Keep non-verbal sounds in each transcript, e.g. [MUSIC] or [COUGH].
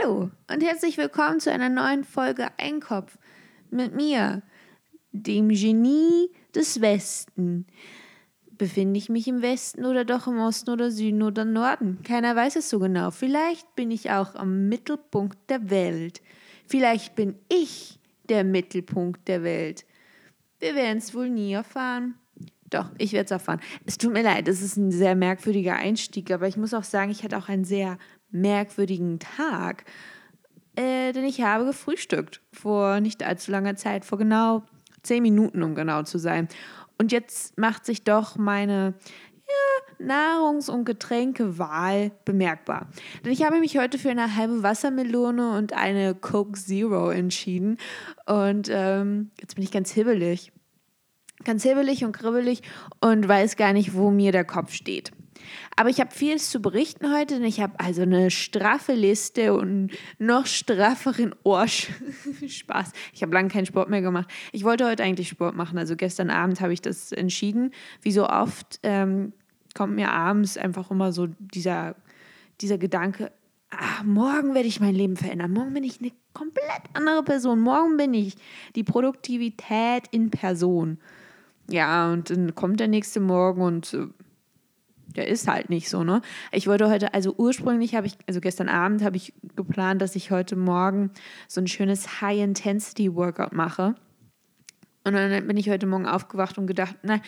Hallo und herzlich willkommen zu einer neuen Folge Einkopf mit mir, dem Genie des Westen. Befinde ich mich im Westen oder doch im Osten oder Süden oder Norden? Keiner weiß es so genau. Vielleicht bin ich auch am Mittelpunkt der Welt. Vielleicht bin ich der Mittelpunkt der Welt. Wir werden es wohl nie erfahren. Doch, ich werde es erfahren. Es tut mir leid, es ist ein sehr merkwürdiger Einstieg, aber ich muss auch sagen, ich hatte auch einen sehr merkwürdigen Tag, äh, denn ich habe gefrühstückt vor nicht allzu langer Zeit, vor genau zehn Minuten, um genau zu sein. Und jetzt macht sich doch meine ja, Nahrungs- und Getränkewahl bemerkbar. Denn ich habe mich heute für eine halbe Wassermelone und eine Coke Zero entschieden. Und ähm, jetzt bin ich ganz hibbelig. Ganz hibbelig und kribbelig und weiß gar nicht, wo mir der Kopf steht. Aber ich habe vieles zu berichten heute, denn ich habe also eine straffe Liste und noch strafferen Orsch. [LAUGHS] Spaß. Ich habe lange keinen Sport mehr gemacht. Ich wollte heute eigentlich Sport machen. Also gestern Abend habe ich das entschieden. Wie so oft ähm, kommt mir abends einfach immer so dieser, dieser Gedanke, ach, morgen werde ich mein Leben verändern. Morgen bin ich eine komplett andere Person. Morgen bin ich die Produktivität in Person. Ja, und dann kommt der nächste Morgen und äh, der ist halt nicht so, ne? Ich wollte heute, also ursprünglich habe ich, also gestern Abend habe ich geplant, dass ich heute Morgen so ein schönes High-Intensity-Workout mache. Und dann bin ich heute Morgen aufgewacht und gedacht, na,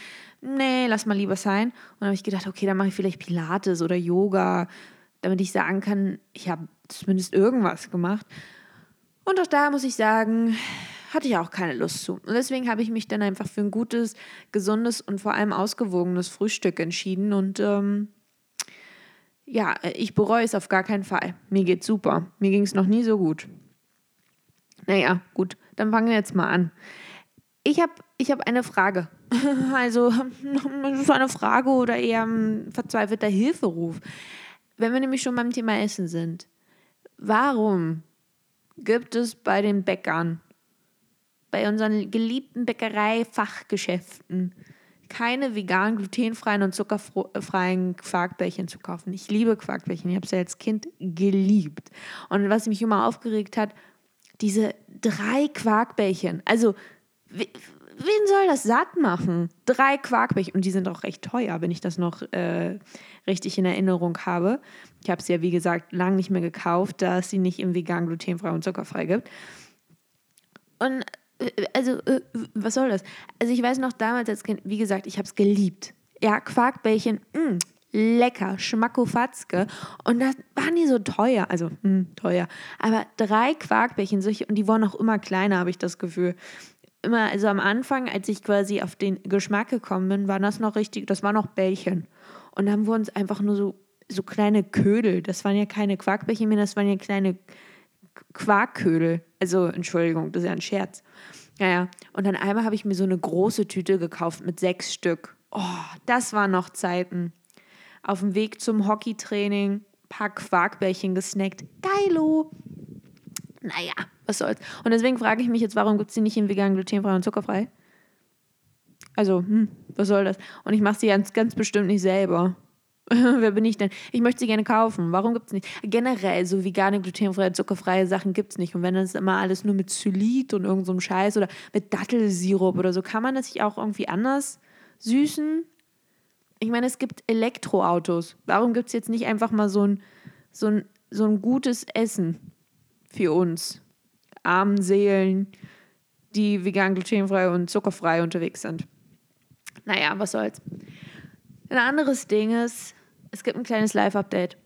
nee, lass mal lieber sein. Und dann habe ich gedacht, okay, dann mache ich vielleicht Pilates oder Yoga, damit ich sagen kann, ich habe zumindest irgendwas gemacht. Und auch da muss ich sagen, hatte ich auch keine Lust zu. Und deswegen habe ich mich dann einfach für ein gutes, gesundes und vor allem ausgewogenes Frühstück entschieden. Und ähm, ja, ich bereue es auf gar keinen Fall. Mir geht's super. Mir ging es noch nie so gut. Naja, gut, dann fangen wir jetzt mal an. Ich habe ich hab eine Frage. [LAUGHS] Also, [LAUGHS] so eine Frage oder eher ein verzweifelter Hilferuf. Wenn wir nämlich schon beim Thema Essen sind. Warum gibt es bei den Bäckern bei unseren geliebten Bäckerei-Fachgeschäften keine veganen, glutenfreien und zuckerfreien Quarkbällchen zu kaufen. Ich liebe Quarkbällchen. Ich habe sie als Kind geliebt. Und was mich immer aufgeregt hat, diese drei Quarkbällchen. Also, wen soll das satt machen? Drei Quarkbällchen. Und die sind auch recht teuer, wenn ich das noch äh, richtig in Erinnerung habe. Ich habe sie ja, wie gesagt, lange nicht mehr gekauft, da es sie nicht im vegan, glutenfrei und zuckerfrei gibt. Und also, äh, was soll das? Also, ich weiß noch damals als Kind, wie gesagt, ich habe es geliebt. Ja, Quarkbällchen, mh, mm, lecker, schmackofatzke. Und das waren die so teuer, also mh, hm, teuer. Aber drei Quarkbällchen, solche, und die wurden auch immer kleiner, habe ich das Gefühl. Immer, also am Anfang, als ich quasi auf den Geschmack gekommen bin, waren das noch richtig, das waren noch Bällchen. Und dann wurden es einfach nur so, so kleine Ködel. Das waren ja keine Quarkbällchen mehr, das waren ja kleine Quarkködel. Also, Entschuldigung, das ist ja ein Scherz. Naja, und dann einmal habe ich mir so eine große Tüte gekauft mit sechs Stück. Oh, das waren noch Zeiten. Auf dem Weg zum Hockeytraining, paar Quarkbällchen gesnackt. Geilo! Naja, was soll's. Und deswegen frage ich mich jetzt, warum gibt es die nicht in vegan, glutenfrei und zuckerfrei? Also, hm, was soll das? Und ich mache sie ganz, ganz bestimmt nicht selber. [LAUGHS] Wer bin ich denn? Ich möchte sie gerne kaufen. Warum gibt es nicht? Generell, so vegane, glutenfreie, zuckerfreie Sachen gibt es nicht. Und wenn das immer alles nur mit Zylit und irgendeinem so Scheiß oder mit Dattelsirup oder so, kann man das sich auch irgendwie anders süßen? Ich meine, es gibt Elektroautos. Warum gibt es jetzt nicht einfach mal so ein, so, ein, so ein gutes Essen für uns? Armen Seelen, die vegan, glutenfrei und zuckerfrei unterwegs sind. Naja, was soll's. Ein anderes Ding ist, es gibt ein kleines Live-Update.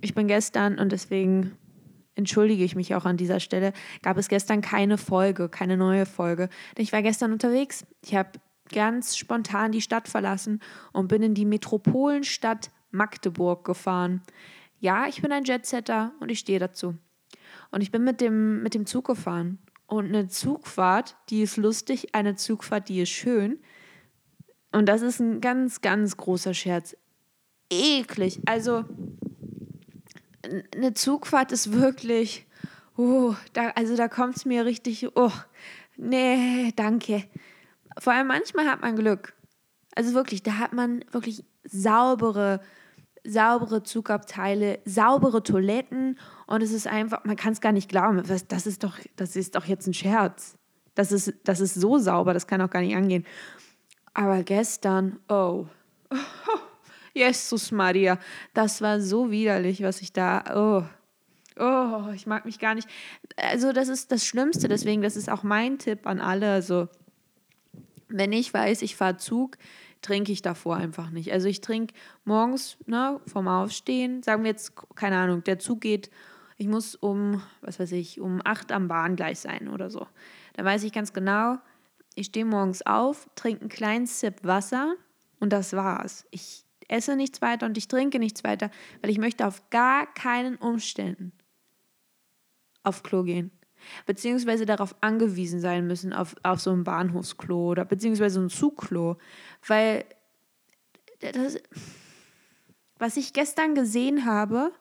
Ich bin gestern und deswegen entschuldige ich mich auch an dieser Stelle, gab es gestern keine Folge, keine neue Folge. Denn ich war gestern unterwegs. Ich habe ganz spontan die Stadt verlassen und bin in die Metropolenstadt Magdeburg gefahren. Ja, ich bin ein Jetsetter und ich stehe dazu. Und ich bin mit dem, mit dem Zug gefahren. Und eine Zugfahrt, die ist lustig, eine Zugfahrt, die ist schön. Und das ist ein ganz, ganz großer Scherz eklig. Also eine Zugfahrt ist wirklich, oh, da, also da kommt es mir richtig, oh, nee, danke. Vor allem manchmal hat man Glück. Also wirklich, da hat man wirklich saubere, saubere Zugabteile, saubere Toiletten und es ist einfach, man kann es gar nicht glauben, das ist doch, das ist doch jetzt ein Scherz. Das ist, das ist so sauber, das kann auch gar nicht angehen. Aber gestern, oh [LAUGHS] Jesus Maria, das war so widerlich, was ich da, oh, oh, ich mag mich gar nicht. Also das ist das Schlimmste, deswegen, das ist auch mein Tipp an alle. Also wenn ich weiß, ich fahre Zug, trinke ich davor einfach nicht. Also ich trinke morgens ne, vom Aufstehen, sagen wir jetzt, keine Ahnung, der Zug geht, ich muss um, was weiß ich, um acht am Bahngleis sein oder so. Dann weiß ich ganz genau, ich stehe morgens auf, trinke einen kleinen Sip Wasser und das war's. Ich esse nichts weiter und ich trinke nichts weiter, weil ich möchte auf gar keinen Umständen auf Klo gehen. Beziehungsweise darauf angewiesen sein müssen, auf, auf so ein Bahnhofsklo oder beziehungsweise ein Zugklo. Weil das, was ich gestern gesehen habe,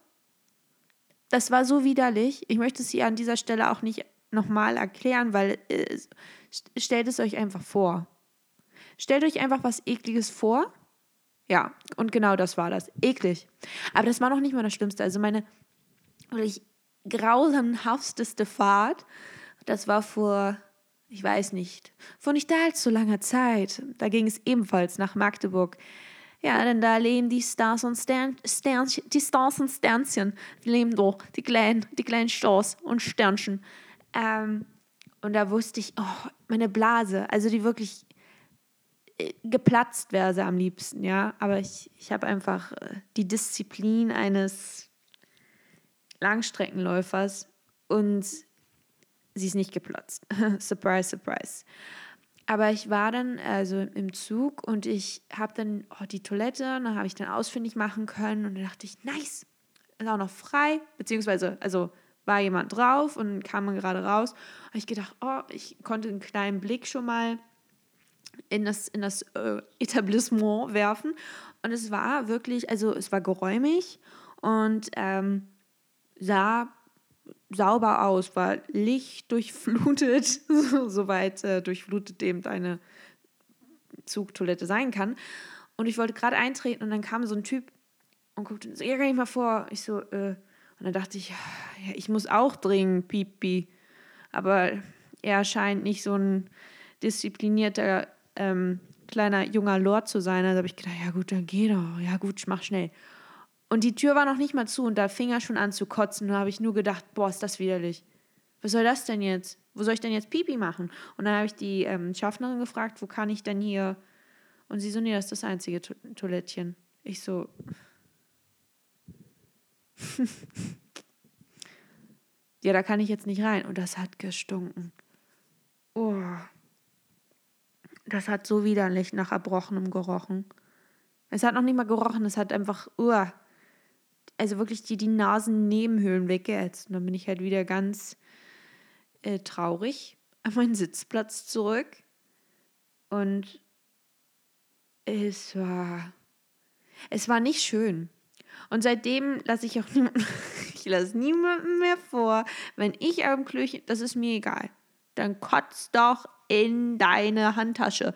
das war so widerlich. Ich möchte es hier an dieser Stelle auch nicht nochmal erklären, weil äh, stellt es euch einfach vor. Stellt euch einfach was Ekliges vor. Ja, und genau das war das. Eklig. Aber das war noch nicht mal das Schlimmste. Also meine, oder ich, grausamhafteste Fahrt, das war vor, ich weiß nicht, vor nicht allzu langer Zeit. Da ging es ebenfalls nach Magdeburg. Ja, denn da leben die Stars und Stern, Sternchen, die Stars und Sternchen, die leben doch, die kleinen, die kleinen Stars und Sternchen. Ähm, und da wusste ich, oh, meine Blase, also die wirklich geplatzt wäre sie am liebsten, ja. Aber ich, ich habe einfach äh, die Disziplin eines Langstreckenläufers und sie ist nicht geplatzt. [LAUGHS] surprise, surprise. Aber ich war dann also im Zug und ich habe dann oh, die Toilette, dann habe ich dann ausfindig machen können und dann dachte ich, nice, ist auch noch frei, beziehungsweise, also war jemand drauf und kam man gerade raus. Und ich gedacht, oh, ich konnte einen kleinen Blick schon mal in das, in das äh, Etablissement werfen. Und es war wirklich, also es war geräumig und ähm, sah sauber aus, war lichtdurchflutet, [LAUGHS] soweit äh, durchflutet dem deine Zugtoilette sein kann. Und ich wollte gerade eintreten und dann kam so ein Typ und guckte so, ja, gar nicht mal vor. Ich so, äh, und dann dachte ich, ja, ich muss auch dringend pipi. Aber er scheint nicht so ein disziplinierter ähm, kleiner junger Lord zu sein. Also habe ich gedacht, ja gut, dann geh doch. Ja gut, ich mach schnell. Und die Tür war noch nicht mal zu und da fing er schon an zu kotzen. Da habe ich nur gedacht, boah, ist das widerlich. Was soll das denn jetzt? Wo soll ich denn jetzt Pipi machen? Und dann habe ich die ähm, Schaffnerin gefragt, wo kann ich denn hier? Und sie so, nee, das ist das einzige to Toilettchen. Ich so. [LAUGHS] ja, da kann ich jetzt nicht rein. Und das hat gestunken. Oh. Das hat so widerlich nach Erbrochenem gerochen. Es hat noch nicht mal gerochen, es hat einfach, uh, also wirklich die, die Nasennebenhöhlen weggeätzt. Und dann bin ich halt wieder ganz äh, traurig an meinen Sitzplatz zurück. Und es war, es war nicht schön. Und seitdem lasse ich auch niemanden, [LAUGHS] ich lasse niemanden mehr vor, wenn ich am Klöchen, das ist mir egal. Dann kotz doch in deine Handtasche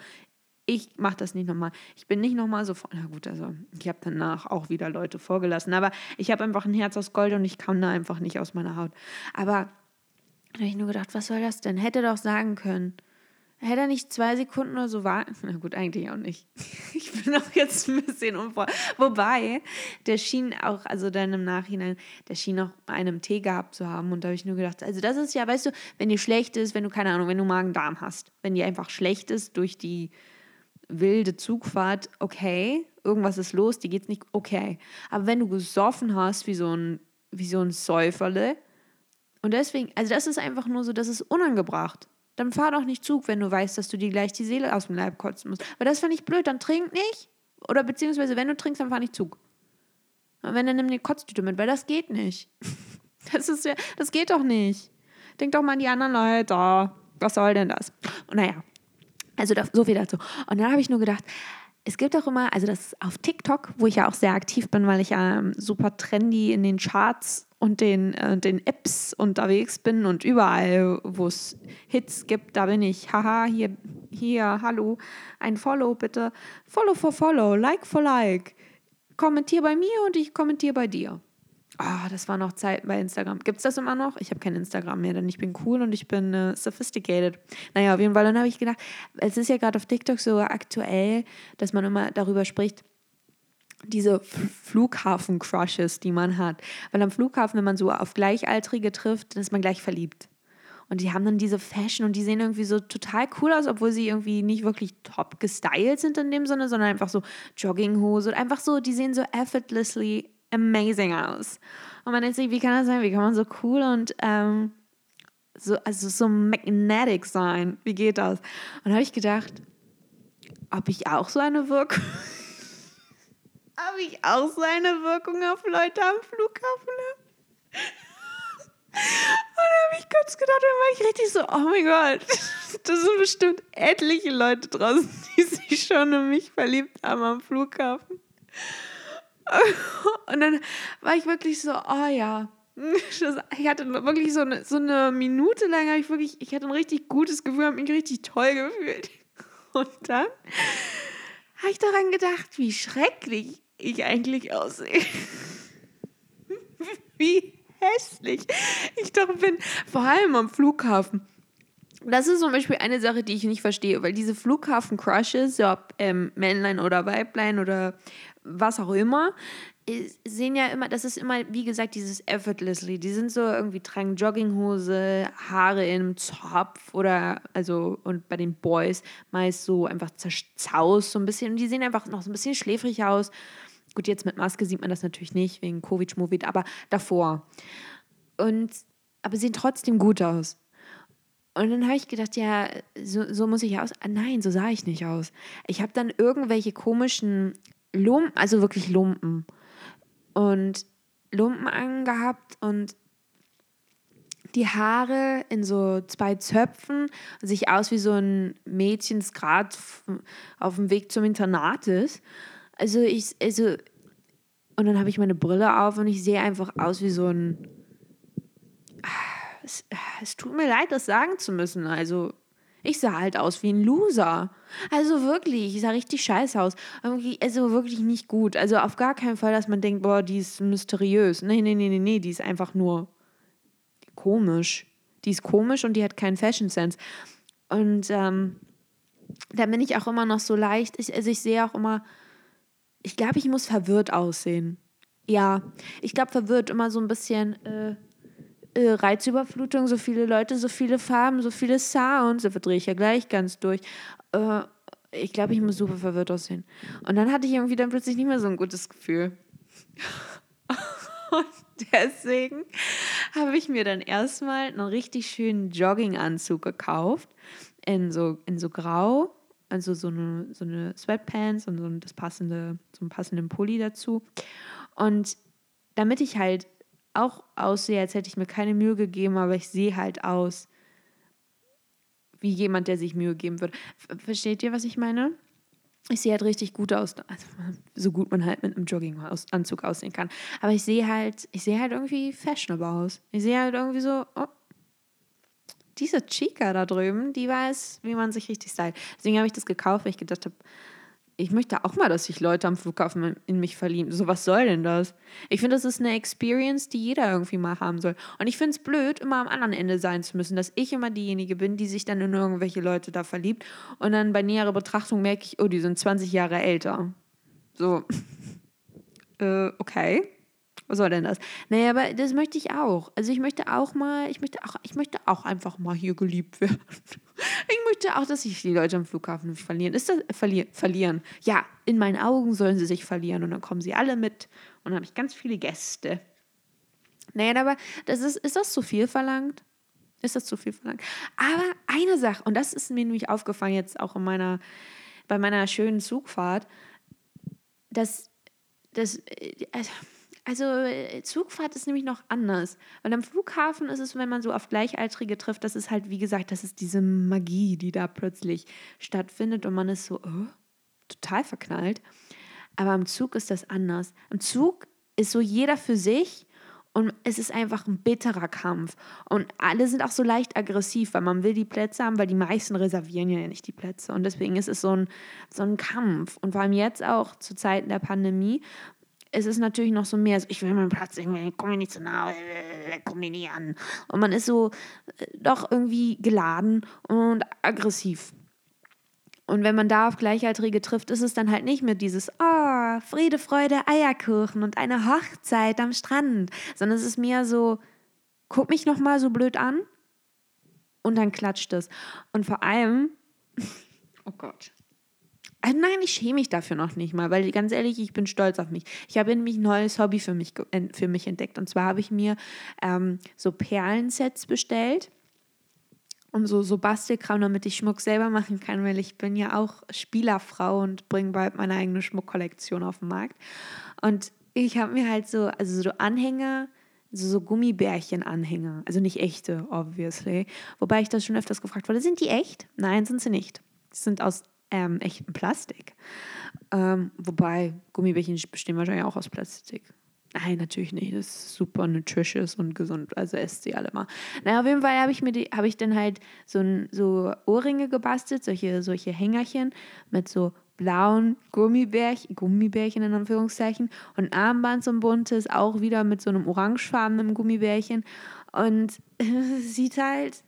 ich mache das nicht nochmal. Ich bin nicht nochmal so, na gut, also ich habe danach auch wieder Leute vorgelassen, aber ich habe einfach ein Herz aus Gold und ich kann da einfach nicht aus meiner Haut. Aber da habe ich nur gedacht, was soll das denn? Hätte doch sagen können. Hätte er nicht zwei Sekunden oder so warten? [LAUGHS] Na gut, eigentlich auch nicht. [LAUGHS] Ich bin auch jetzt ein bisschen unvor. Wobei, der schien auch, also dann im Nachhinein, der schien auch einen Tee gehabt zu haben. Und da habe ich nur gedacht, also das ist ja, weißt du, wenn dir schlecht ist, wenn du, keine Ahnung, wenn du Magen-Darm hast, wenn dir einfach schlecht ist durch die wilde Zugfahrt, okay, irgendwas ist los, dir geht's nicht, okay. Aber wenn du gesoffen hast wie so ein, wie so ein Säuferle, und deswegen, also das ist einfach nur so, das ist unangebracht. Dann fahr doch nicht Zug, wenn du weißt, dass du dir gleich die Seele aus dem Leib kotzen musst. Weil das finde ich blöd, dann trink nicht. Oder beziehungsweise, wenn du trinkst, dann fahr nicht Zug. Und wenn, dann nimm die Kotztüte mit, weil das geht nicht. [LAUGHS] Das ist das geht doch nicht. Denk doch mal an die anderen Leute. Was soll denn das? Und naja, also so viel dazu. Und dann habe ich nur gedacht, es gibt auch immer, also das auf TikTok, wo ich ja auch sehr aktiv bin, weil ich ja ähm, super trendy in den Charts und den, äh, den Apps unterwegs bin und überall, wo es Hits gibt, da bin ich. Haha, hier, hier, hallo, ein Follow bitte. Follow for Follow, Like for Like. kommentiere bei mir und ich kommentiere bei dir. Ah, oh, das war noch Zeit bei Instagram. Gibt es das immer noch? Ich habe kein Instagram mehr, denn ich bin cool und ich bin äh, sophisticated. Naja, auf jeden Fall. Dann habe ich gedacht, es ist ja gerade auf TikTok so aktuell, dass man immer darüber spricht, diese Flughafen-Crushes, die man hat. Weil am Flughafen, wenn man so auf Gleichaltrige trifft, dann ist man gleich verliebt. Und die haben dann diese Fashion und die sehen irgendwie so total cool aus, obwohl sie irgendwie nicht wirklich top gestylt sind in dem Sinne, sondern einfach so Jogginghose und einfach so, die sehen so effortlessly amazing aus. Und man denkt sich, wie kann das sein? Wie kann man so cool und ähm, so, also so magnetic sein? Wie geht das? Und da habe ich gedacht, ob ich auch so eine Wirkung, [LAUGHS] ob ich auch so eine Wirkung auf Leute am Flughafen habe? [LAUGHS] Und da habe ich kurz gedacht, dann war ich richtig so, oh mein Gott, [LAUGHS] das sind bestimmt etliche Leute draußen, die sich schon in mich verliebt haben am Flughafen. [LAUGHS] Und dann war ich wirklich so, oh ja. [LAUGHS] ich hatte wirklich so eine, so eine Minute lang, ich wirklich, ich hatte ein richtig gutes Gefühl, habe mich richtig toll gefühlt. [LAUGHS] Und dann habe ich daran gedacht, wie schrecklich ich eigentlich aussehe. Wie hässlich ich doch bin. Vor allem am Flughafen. Das ist zum Beispiel eine Sache, die ich nicht verstehe, weil diese Flughafen-Crushes, ob ähm, Männlein oder Weiblein oder was auch immer, sehen ja immer, das ist immer, wie gesagt, dieses effortlessly. Die sind so irgendwie, tragen Jogginghose, Haare im Zopf oder, also, und bei den Boys meist so einfach zerzaust so ein bisschen. Und die sehen einfach noch so ein bisschen schläfrig aus. Gut, jetzt mit Maske sieht man das natürlich nicht, wegen Covid-Schmovid, aber davor. Und, aber sehen trotzdem gut aus. Und dann habe ich gedacht, ja, so, so muss ich aus. Ah, nein, so sah ich nicht aus. Ich habe dann irgendwelche komischen Lumpen, also wirklich Lumpen. Und Lumpen angehabt und die Haare in so zwei Zöpfen, sich aus wie so ein Mädchen, das gerade auf dem Weg zum Internat ist. Also ich, also, und dann habe ich meine Brille auf und ich sehe einfach aus wie so ein. Es, es tut mir leid, das sagen zu müssen. Also, ich sah halt aus wie ein Loser. Also wirklich, ich sah richtig scheiße aus. Also wirklich nicht gut. Also auf gar keinen Fall, dass man denkt, boah, die ist mysteriös. Nee, nee, nee, nee, nee, die ist einfach nur komisch. Die ist komisch und die hat keinen Fashion Sense. Und ähm, da bin ich auch immer noch so leicht. Ich, also ich sehe auch immer ich glaube, ich muss verwirrt aussehen. Ja, ich glaube, verwirrt immer so ein bisschen äh, äh, Reizüberflutung, so viele Leute, so viele Farben, so viele Sounds. Da verdrehe ich ja gleich ganz durch. Äh, ich glaube, ich muss super verwirrt aussehen. Und dann hatte ich irgendwie dann plötzlich nicht mehr so ein gutes Gefühl. [LAUGHS] Und deswegen habe ich mir dann erstmal einen richtig schönen Jogginganzug gekauft. In so, in so grau also so eine, so eine Sweatpants und so das passende, so einen passenden Pulli dazu. Und damit ich halt auch aussehe, als hätte ich mir keine Mühe gegeben, aber ich sehe halt aus wie jemand, der sich Mühe geben würde. Versteht ihr, was ich meine? Ich sehe halt richtig gut aus, also [LAUGHS] so gut man halt mit einem Jogginganzug aussehen kann. Aber ich sehe halt, ich sehe halt irgendwie fashionable aus. Ich sehe halt irgendwie so, oh, diese Chica da drüben, die weiß, wie man sich richtig stylt. Deswegen habe ich das gekauft, weil ich gedacht habe, ich möchte auch mal, dass sich Leute am Flughafen in mich verlieben. So, was soll denn das? Ich finde, das ist eine Experience, die jeder irgendwie mal haben soll. Und ich finde es blöd, immer am anderen Ende sein zu müssen, dass ich immer diejenige bin, die sich dann in irgendwelche Leute da verliebt. Und dann bei näherer Betrachtung merke ich, oh, die sind 20 Jahre älter. So, [LAUGHS] äh, okay. Was soll denn das? Naja, aber das möchte ich auch. Also ich möchte auch mal, ich möchte auch, ich möchte auch einfach mal hier geliebt werden. [LAUGHS] Ich möchte auch, dass sich die Leute am Flughafen verlieren. Ist das verlieren? Verlieren. Ja, in meinen Augen sollen sie sich verlieren und dann kommen sie alle mit und dann habe ich ganz viele Gäste. Naja, aber das ist, ist das zu viel verlangt? Ist das zu viel verlangt? Aber eine Sache, und das ist mir nämlich aufgefallen jetzt auch in meiner, bei meiner schönen Zugfahrt, dass, dass also, also äh, Zugfahrt ist nämlich noch anders. Weil am Flughafen ist es, wenn man so auf Gleichaltrige trifft, das ist halt, wie gesagt, das ist diese Magie, die da plötzlich stattfindet und man ist so oh, total verknallt. Aber am Zug ist das anders. Am Zug ist so jeder für sich und es ist einfach ein bitterer Kampf. Und alle sind auch so leicht aggressiv, weil man will die Plätze haben, weil die meisten reservieren ja nicht die Plätze. Und deswegen ist es so ein, so ein Kampf. Und vor allem jetzt auch zu Zeiten der Pandemie, es ist natürlich noch so mehr, ich will meinen Platz, irgendwie, komm mir nicht zu nahe, komm mir nicht an. Und man ist so äh, doch irgendwie geladen und aggressiv. Und wenn man da auf Gleichaltrige trifft, ist es dann halt nicht mehr dieses, oh, Friede, Freude, Eierkuchen und eine Hochzeit am Strand, sondern es ist mehr so, guck mich nochmal so blöd an und dann klatscht es. Und vor allem, [LAUGHS] oh Gott, äh, nein, ich schäme mich dafür noch nicht mal, weil ganz ehrlich, ich bin stolz auf mich. Ich habe nämlich ein neues Hobby für mich, für mich entdeckt. Und zwar habe ich mir ähm, so Perlensets bestellt und so, so Bastelkram, damit ich Schmuck selber machen kann, weil ich bin ja auch Spielerfrau und bringe bald meine eigene Schmuckkollektion auf den Markt. Und ich habe mir halt so, also so Anhänger, so, so Gummibärchen-Anhänger, also nicht echte, obviously. Wobei ich das schon öfters gefragt wurde, sind die echt? Nein, sind sie nicht. Sie sind aus ähm, echtem Plastik. Ähm, wobei Gummibärchen bestehen wahrscheinlich auch aus Plastik. Nein, natürlich nicht. Das ist super nutritious und gesund. Also esst sie alle mal. Naja, auf jeden Fall habe ich mir die, habe ich dann halt so, so Ohrringe gebastelt, solche, solche Hängerchen mit so blauen Gummibärchen, Gummibärchen in Anführungszeichen und Armband so ein buntes, auch wieder mit so einem orangefarbenen Gummibärchen. Und [LAUGHS] sieht halt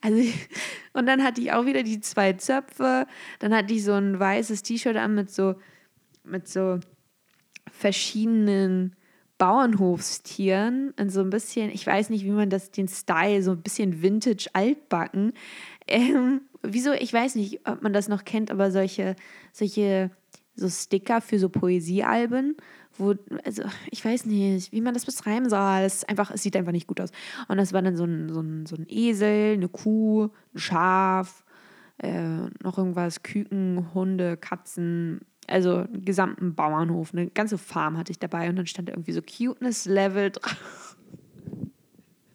also, [LAUGHS] und dann hatte ich auch wieder die zwei Zöpfe. Dann hatte ich so ein weißes T-Shirt an mit so, mit so verschiedenen Bauernhofstieren und so ein bisschen, ich weiß nicht, wie man das, den Style, so ein bisschen Vintage altbacken. Ähm, wieso, ich weiß nicht, ob man das noch kennt, aber solche, solche so Sticker für so Poesiealben, wo, also ich weiß nicht, wie man das beschreiben soll. Es, einfach, es sieht einfach nicht gut aus. Und das war dann so ein, so ein, so ein Esel, eine Kuh, ein Schaf, äh, noch irgendwas, Küken, Hunde, Katzen, also einen gesamten Bauernhof, eine ganze Farm hatte ich dabei und dann stand irgendwie so Cuteness-Level drauf.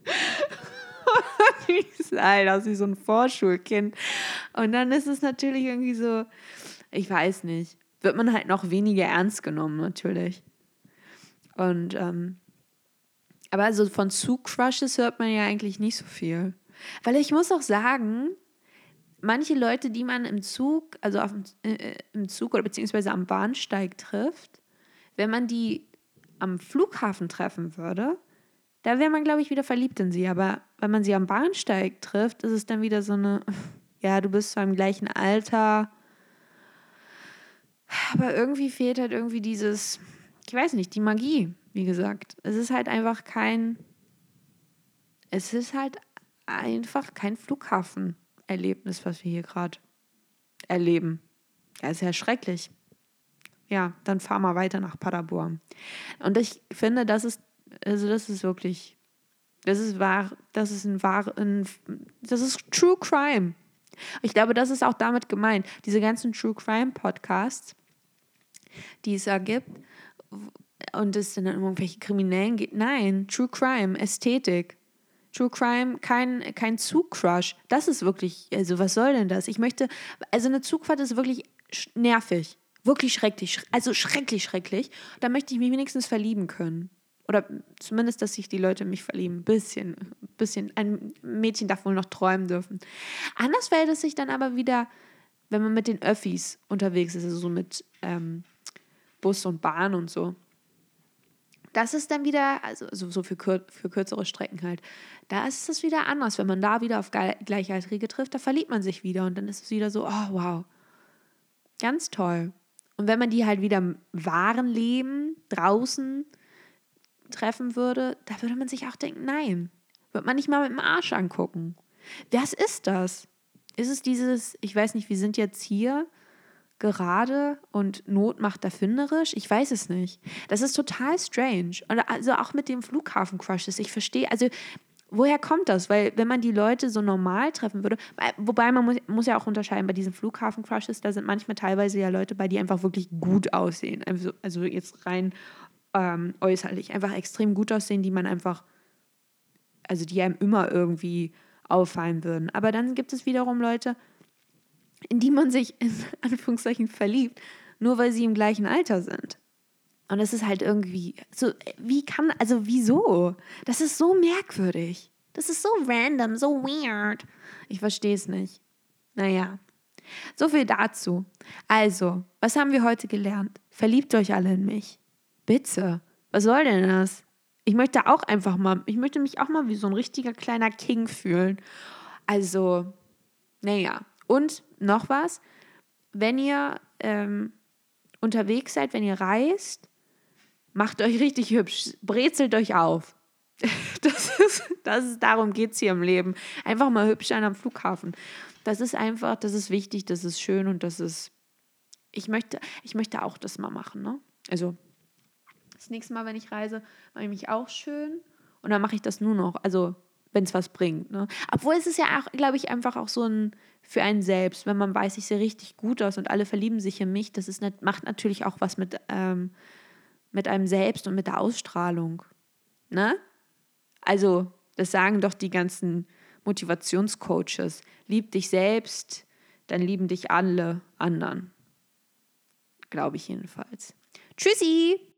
[LAUGHS] ich sah aus wie so ein Vorschulkind. Und dann ist es natürlich irgendwie so, ich weiß nicht, wird man halt noch weniger ernst genommen, natürlich. Und, ähm, aber also von Zug-Crushes hört man ja eigentlich nicht so viel. Weil ich muss auch sagen, manche Leute, die man im Zug, also auf, äh, im Zug oder beziehungsweise am Bahnsteig trifft, wenn man die am Flughafen treffen würde, da wäre man, glaube ich, wieder verliebt in sie. Aber wenn man sie am Bahnsteig trifft, ist es dann wieder so eine, [LAUGHS] ja, du bist zwar im gleichen Alter, aber irgendwie fehlt halt irgendwie dieses, ich weiß nicht, die Magie, wie gesagt. Es ist halt einfach kein, es ist halt einfach kein Flughafenerlebnis, was wir hier gerade erleben. Ja, ist ja schrecklich. Ja, dann fahr mal weiter nach Paderborn. Und ich finde, das ist, also das ist wirklich, das ist wahr, das ist ein wahr, ein, das ist True Crime. Ich glaube, das ist auch damit gemeint. Diese ganzen True Crime Podcasts, die es da gibt, und es dann um irgendwelche Kriminellen geht. Nein, True Crime, Ästhetik. True Crime, kein, kein Zugcrush. Das ist wirklich, also was soll denn das? Ich möchte, also eine Zugfahrt ist wirklich nervig. Wirklich schrecklich. Also schrecklich, schrecklich. Da möchte ich mich wenigstens verlieben können. Oder zumindest, dass sich die Leute in mich verlieben. Ein bisschen, bisschen. Ein Mädchen darf wohl noch träumen dürfen. Anders fällt es sich dann aber wieder, wenn man mit den Öffis unterwegs ist, also so mit ähm, Bus und Bahn und so. Das ist dann wieder, also so für, kür für kürzere Strecken halt, da ist es wieder anders. Wenn man da wieder auf Gleichaltrige trifft, da verliebt man sich wieder und dann ist es wieder so, oh wow, ganz toll. Und wenn man die halt wieder im wahren Leben draußen treffen würde, da würde man sich auch denken, nein, wird man nicht mal mit dem Arsch angucken. Was ist das? Ist es dieses, ich weiß nicht, wir sind jetzt hier gerade und Not macht erfinderisch? Ich weiß es nicht. Das ist total strange. Und also auch mit dem Flughafen-Crushes. Ich verstehe, also woher kommt das? Weil wenn man die Leute so normal treffen würde, wobei man muss, muss ja auch unterscheiden, bei diesen Flughafen-Crushes, da sind manchmal teilweise ja Leute bei, die einfach wirklich gut aussehen. Also, also jetzt rein ähm, äußerlich, einfach extrem gut aussehen, die man einfach, also die einem immer irgendwie auffallen würden. Aber dann gibt es wiederum Leute, in die man sich in [LAUGHS] Anführungszeichen verliebt, nur weil sie im gleichen Alter sind. Und es ist halt irgendwie so, wie kann, also wieso? Das ist so merkwürdig. Das ist so random, so weird. Ich verstehe es nicht. Naja, so viel dazu. Also, was haben wir heute gelernt? verliebt euch alle in mich. Bitte. Was soll denn das? Ich möchte auch einfach mal, ich möchte mich auch mal wie so ein richtiger kleiner King fühlen. Also, naja. Und noch was, wenn ihr ähm, unterwegs seid, wenn ihr reist, macht euch richtig hübsch, brezelt euch auf. [LAUGHS] Das ist, das ist, darum geht es hier im Leben. Einfach mal hübsch sein am Flughafen. Das ist einfach, das ist wichtig, das ist schön und das ist, ich möchte, ich möchte auch das mal machen. Ne? Also das nächste Mal, wenn ich reise, mache ich mich auch schön und dann mache ich das nur noch. Also wenn es was bringt. Ne? Obwohl es ist ja auch, glaube ich, einfach auch so ein für einen selbst, wenn man weiß, ich sehe richtig gut aus und alle verlieben sich in mich, das ist nicht, macht natürlich auch was mit, ähm, mit einem selbst und mit der Ausstrahlung. Ne? Also, das sagen doch die ganzen Motivationscoaches. Lieb dich selbst, dann lieben dich alle anderen. Glaube ich jedenfalls. Tschüssi!